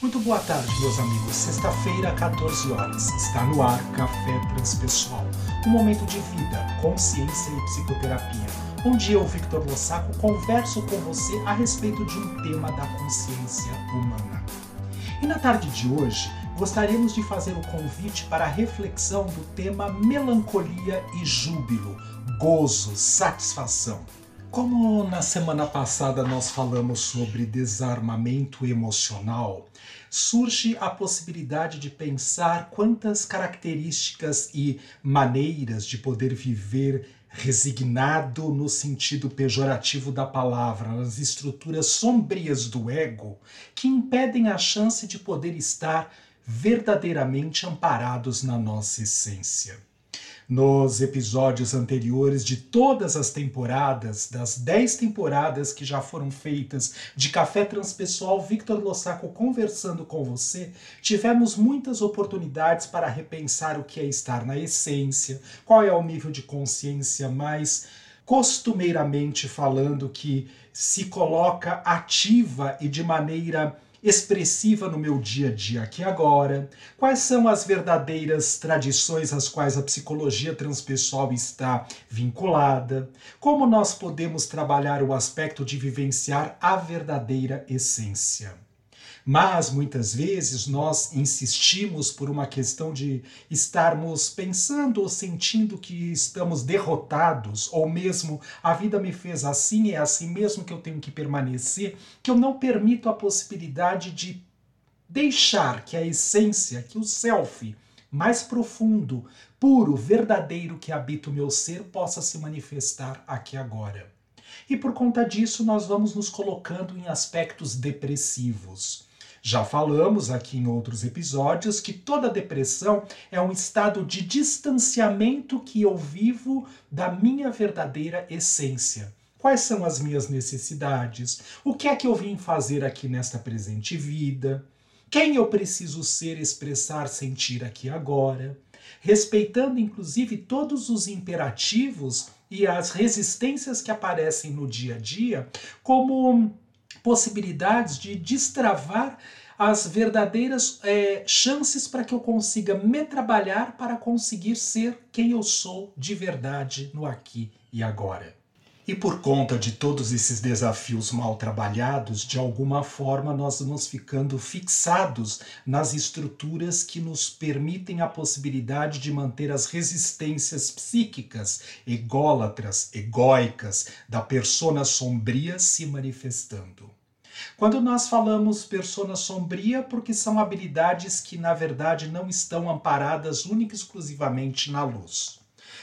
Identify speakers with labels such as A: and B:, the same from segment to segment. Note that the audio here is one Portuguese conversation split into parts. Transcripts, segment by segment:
A: Muito boa tarde, meus amigos. Sexta-feira, 14 horas. Está no ar Café Transpessoal. Um momento de vida, consciência e psicoterapia. Onde eu, Victor Lossaco, converso com você a respeito de um tema da consciência humana. E na tarde de hoje, gostaríamos de fazer o convite para a reflexão do tema melancolia e júbilo, gozo, satisfação. Como na semana passada nós falamos sobre desarmamento emocional, surge a possibilidade de pensar quantas características e maneiras de poder viver resignado no sentido pejorativo da palavra, nas estruturas sombrias do ego, que impedem a chance de poder estar verdadeiramente amparados na nossa essência nos episódios anteriores de todas as temporadas, das 10 temporadas que já foram feitas de Café Transpessoal Victor Lossaco conversando com você, tivemos muitas oportunidades para repensar o que é estar na essência, qual é o nível de consciência mais costumeiramente falando que se coloca ativa e de maneira expressiva no meu dia a dia aqui agora? Quais são as verdadeiras tradições às quais a psicologia transpessoal está vinculada? Como nós podemos trabalhar o aspecto de vivenciar a verdadeira essência? Mas muitas vezes nós insistimos por uma questão de estarmos pensando ou sentindo que estamos derrotados, ou mesmo a vida me fez assim, é assim mesmo que eu tenho que permanecer, que eu não permito a possibilidade de deixar que a essência, que o self mais profundo, puro, verdadeiro que habita o meu ser possa se manifestar aqui agora. E por conta disso, nós vamos nos colocando em aspectos depressivos. Já falamos aqui em outros episódios que toda depressão é um estado de distanciamento que eu vivo da minha verdadeira essência. Quais são as minhas necessidades? O que é que eu vim fazer aqui nesta presente vida? Quem eu preciso ser, expressar, sentir aqui agora? Respeitando inclusive todos os imperativos e as resistências que aparecem no dia a dia, como possibilidades de destravar as verdadeiras é, chances para que eu consiga me trabalhar para conseguir ser quem eu sou de verdade no aqui e agora. E por conta de todos esses desafios mal trabalhados, de alguma forma nós vamos ficando fixados nas estruturas que nos permitem a possibilidade de manter as resistências psíquicas, ególatras, egóicas, da persona sombria se manifestando. Quando nós falamos persona sombria, porque são habilidades que na verdade não estão amparadas única e exclusivamente na luz.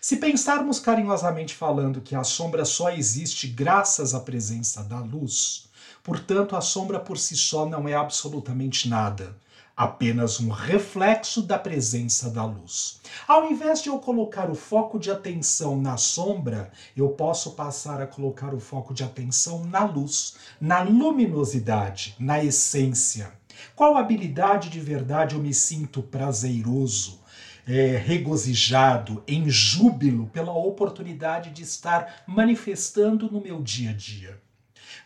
A: Se pensarmos carinhosamente falando que a sombra só existe graças à presença da luz, portanto a sombra por si só não é absolutamente nada apenas um reflexo da presença da luz. Ao invés de eu colocar o foco de atenção na sombra, eu posso passar a colocar o foco de atenção na luz, na luminosidade, na essência. Qual habilidade de verdade eu me sinto prazeroso? É, regozijado, em júbilo pela oportunidade de estar manifestando no meu dia a dia.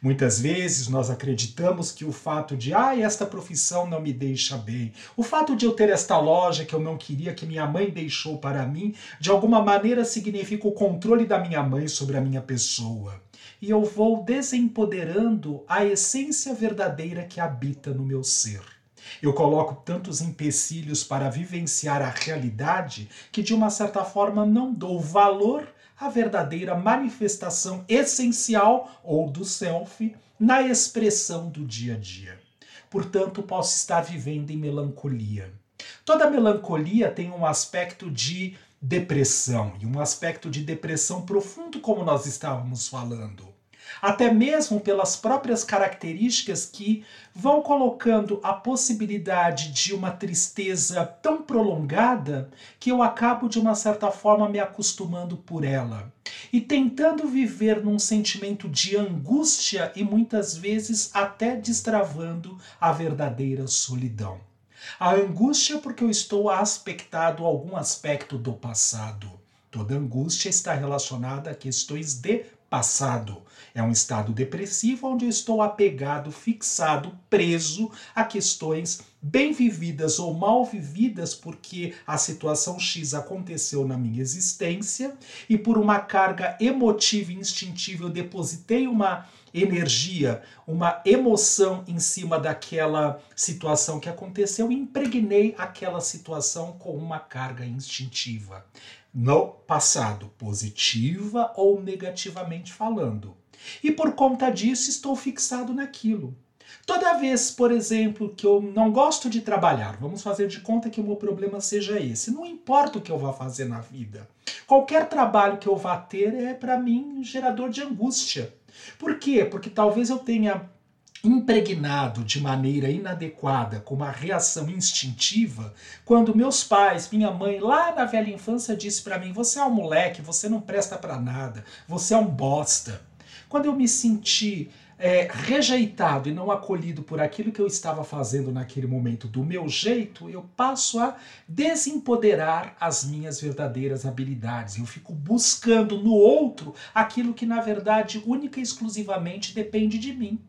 A: Muitas vezes nós acreditamos que o fato de, ah, esta profissão não me deixa bem, o fato de eu ter esta loja que eu não queria, que minha mãe deixou para mim, de alguma maneira significa o controle da minha mãe sobre a minha pessoa. E eu vou desempoderando a essência verdadeira que habita no meu ser. Eu coloco tantos empecilhos para vivenciar a realidade que, de uma certa forma, não dou valor a verdadeira manifestação essencial ou do self na expressão do dia a dia. Portanto, posso estar vivendo em melancolia. Toda melancolia tem um aspecto de depressão e um aspecto de depressão profundo, como nós estávamos falando até mesmo pelas próprias características que vão colocando a possibilidade de uma tristeza tão prolongada que eu acabo de uma certa forma me acostumando por ela e tentando viver num sentimento de angústia e muitas vezes até destravando a verdadeira solidão. A angústia porque eu estou aspectado algum aspecto do passado. Toda angústia está relacionada a questões de passado. É um estado depressivo onde eu estou apegado, fixado, preso a questões bem vividas ou mal vividas porque a situação X aconteceu na minha existência e por uma carga emotiva e instintiva eu depositei uma energia, uma emoção em cima daquela situação que aconteceu e impregnei aquela situação com uma carga instintiva. No passado, positiva ou negativamente falando. E por conta disso estou fixado naquilo. Toda vez, por exemplo, que eu não gosto de trabalhar, vamos fazer de conta que o meu problema seja esse. Não importa o que eu vá fazer na vida. Qualquer trabalho que eu vá ter é para mim gerador de angústia. Por quê? Porque talvez eu tenha impregnado de maneira inadequada, com uma reação instintiva, quando meus pais, minha mãe, lá na velha infância disse para mim: "Você é um moleque, você não presta para nada, você é um bosta". Quando eu me senti é, rejeitado e não acolhido por aquilo que eu estava fazendo naquele momento do meu jeito, eu passo a desempoderar as minhas verdadeiras habilidades. Eu fico buscando no outro aquilo que, na verdade, única e exclusivamente depende de mim.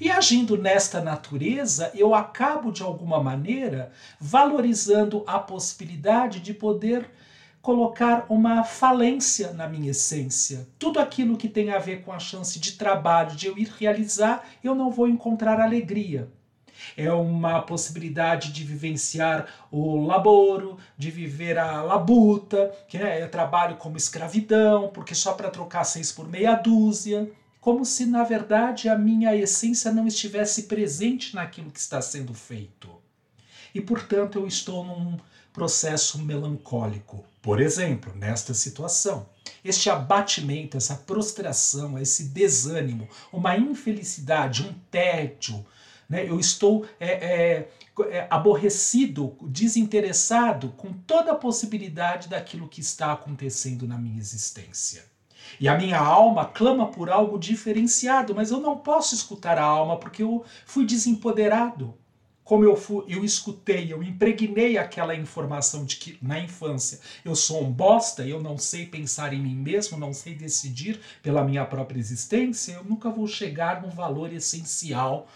A: E agindo nesta natureza, eu acabo de alguma maneira valorizando a possibilidade de poder colocar uma falência na minha essência. Tudo aquilo que tem a ver com a chance de trabalho, de eu ir realizar, eu não vou encontrar alegria. É uma possibilidade de vivenciar o laboro, de viver a labuta, que é, trabalho como escravidão, porque só para trocar seis por meia dúzia como se na verdade a minha essência não estivesse presente naquilo que está sendo feito. E portanto eu estou num processo melancólico. Por exemplo, nesta situação, este abatimento, essa prostração, esse desânimo, uma infelicidade, um tédio, né? eu estou é, é, é, aborrecido, desinteressado com toda a possibilidade daquilo que está acontecendo na minha existência. E a minha alma clama por algo diferenciado, mas eu não posso escutar a alma porque eu fui desempoderado como eu, fui, eu escutei, eu impregnei aquela informação de que na infância eu sou um bosta, eu não sei pensar em mim mesmo, não sei decidir pela minha própria existência, eu nunca vou chegar no valor essencial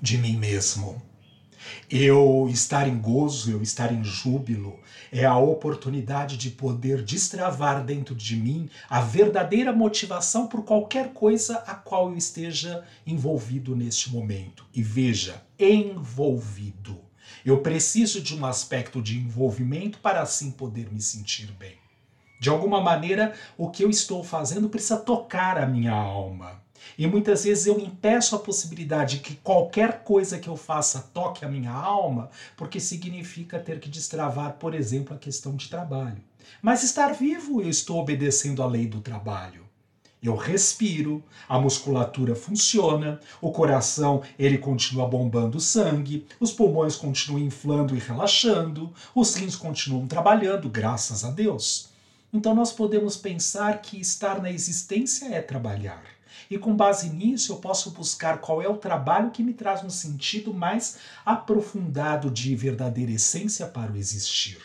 A: de mim mesmo. Eu estar em gozo, eu estar em júbilo, é a oportunidade de poder destravar dentro de mim a verdadeira motivação por qualquer coisa a qual eu esteja envolvido neste momento. E veja, envolvido. Eu preciso de um aspecto de envolvimento para assim poder me sentir bem. De alguma maneira, o que eu estou fazendo precisa tocar a minha alma. E muitas vezes eu impeço a possibilidade de que qualquer coisa que eu faça toque a minha alma, porque significa ter que destravar, por exemplo, a questão de trabalho. Mas estar vivo, eu estou obedecendo à lei do trabalho. Eu respiro, a musculatura funciona, o coração ele continua bombando sangue, os pulmões continuam inflando e relaxando, os rins continuam trabalhando, graças a Deus. Então nós podemos pensar que estar na existência é trabalhar. E com base nisso, eu posso buscar qual é o trabalho que me traz um sentido mais aprofundado de verdadeira essência para o existir.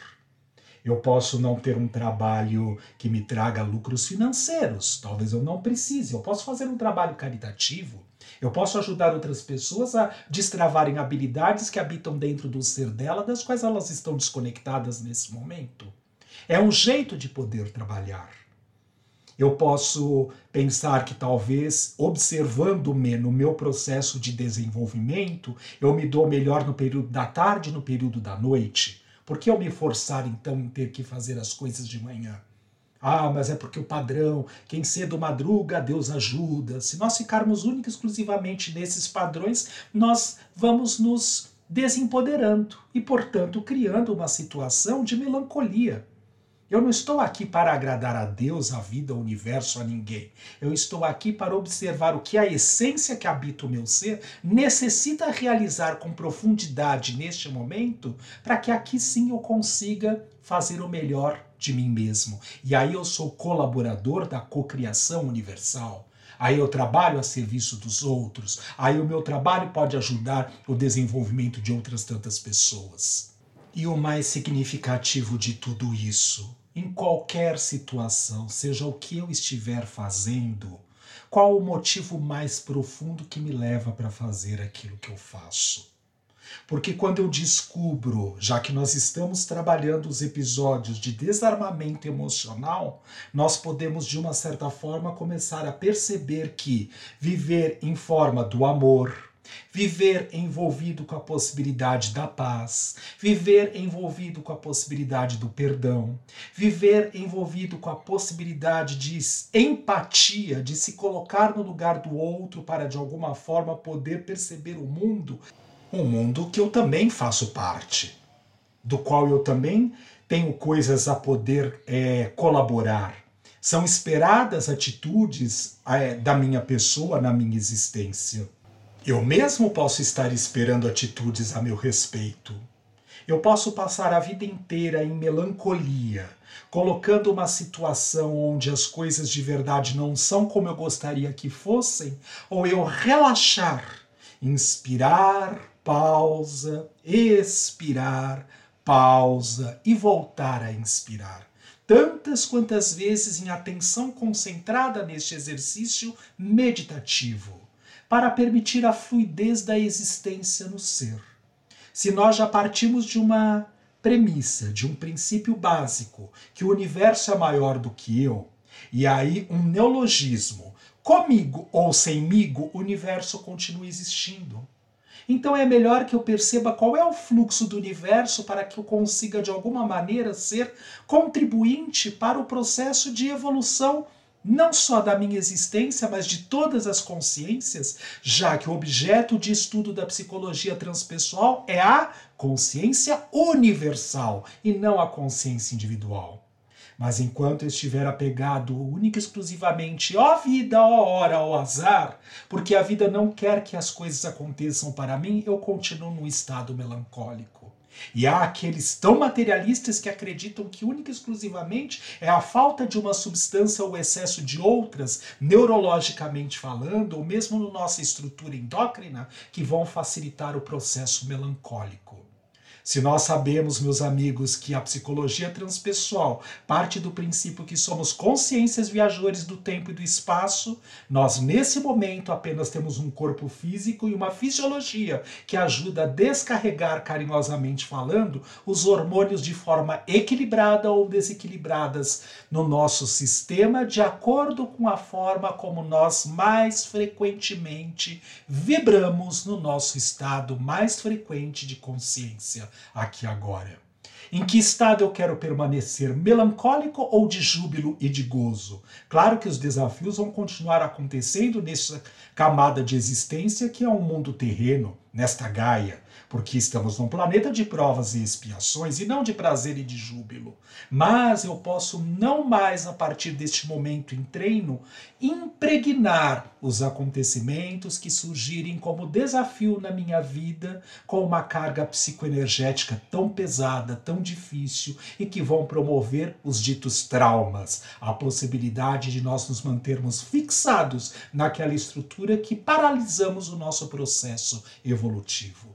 A: Eu posso não ter um trabalho que me traga lucros financeiros, talvez eu não precise. Eu posso fazer um trabalho caritativo. Eu posso ajudar outras pessoas a destravarem habilidades que habitam dentro do ser dela, das quais elas estão desconectadas nesse momento. É um jeito de poder trabalhar. Eu posso pensar que talvez, observando-me no meu processo de desenvolvimento, eu me dou melhor no período da tarde no período da noite. Por que eu me forçar então em ter que fazer as coisas de manhã? Ah, mas é porque o padrão, quem cedo madruga, Deus ajuda. Se nós ficarmos única e exclusivamente nesses padrões, nós vamos nos desempoderando e, portanto, criando uma situação de melancolia. Eu não estou aqui para agradar a Deus, a vida, o universo, a ninguém. Eu estou aqui para observar o que a essência que habita o meu ser necessita realizar com profundidade neste momento, para que aqui sim eu consiga fazer o melhor de mim mesmo. E aí eu sou colaborador da cocriação universal. Aí eu trabalho a serviço dos outros. Aí o meu trabalho pode ajudar o desenvolvimento de outras tantas pessoas. E o mais significativo de tudo isso, em qualquer situação, seja o que eu estiver fazendo, Qual o motivo mais profundo que me leva para fazer aquilo que eu faço? Porque quando eu descubro, já que nós estamos trabalhando os episódios de desarmamento emocional, nós podemos, de uma certa forma, começar a perceber que viver em forma do amor, Viver envolvido com a possibilidade da paz, viver envolvido com a possibilidade do perdão, viver envolvido com a possibilidade de empatia, de se colocar no lugar do outro para de alguma forma poder perceber o mundo um mundo que eu também faço parte, do qual eu também tenho coisas a poder é, colaborar. São esperadas atitudes é, da minha pessoa na minha existência. Eu mesmo posso estar esperando atitudes a meu respeito. Eu posso passar a vida inteira em melancolia, colocando uma situação onde as coisas de verdade não são como eu gostaria que fossem, ou eu relaxar, inspirar, pausa, expirar, pausa e voltar a inspirar. Tantas quantas vezes em atenção concentrada neste exercício meditativo, para permitir a fluidez da existência no ser. Se nós já partimos de uma premissa, de um princípio básico, que o universo é maior do que eu, e aí um neologismo, comigo ou semigo, o universo continua existindo. Então é melhor que eu perceba qual é o fluxo do universo para que eu consiga de alguma maneira ser contribuinte para o processo de evolução não só da minha existência, mas de todas as consciências, já que o objeto de estudo da psicologia transpessoal é a consciência universal e não a consciência individual. Mas enquanto estiver apegado única e exclusivamente ó vida, ó hora, ó azar, porque a vida não quer que as coisas aconteçam para mim, eu continuo num estado melancólico. E há aqueles tão materialistas que acreditam que única e exclusivamente é a falta de uma substância ou excesso de outras, neurologicamente falando, ou mesmo na nossa estrutura endócrina, que vão facilitar o processo melancólico. Se nós sabemos, meus amigos, que a psicologia transpessoal parte do princípio que somos consciências viajores do tempo e do espaço, nós nesse momento apenas temos um corpo físico e uma fisiologia que ajuda a descarregar, carinhosamente falando, os hormônios de forma equilibrada ou desequilibradas no nosso sistema, de acordo com a forma como nós mais frequentemente vibramos no nosso estado mais frequente de consciência aqui agora. Em que estado eu quero permanecer, melancólico ou de júbilo e de gozo? Claro que os desafios vão continuar acontecendo nessa camada de existência que é um mundo terreno, nesta Gaia, porque estamos num planeta de provas e expiações e não de prazer e de júbilo. Mas eu posso não mais, a partir deste momento em treino, impregnar os acontecimentos que surgirem como desafio na minha vida, com uma carga psicoenergética tão pesada, tão difícil e que vão promover os ditos traumas, a possibilidade de nós nos mantermos fixados naquela estrutura que paralisamos o nosso processo evolutivo.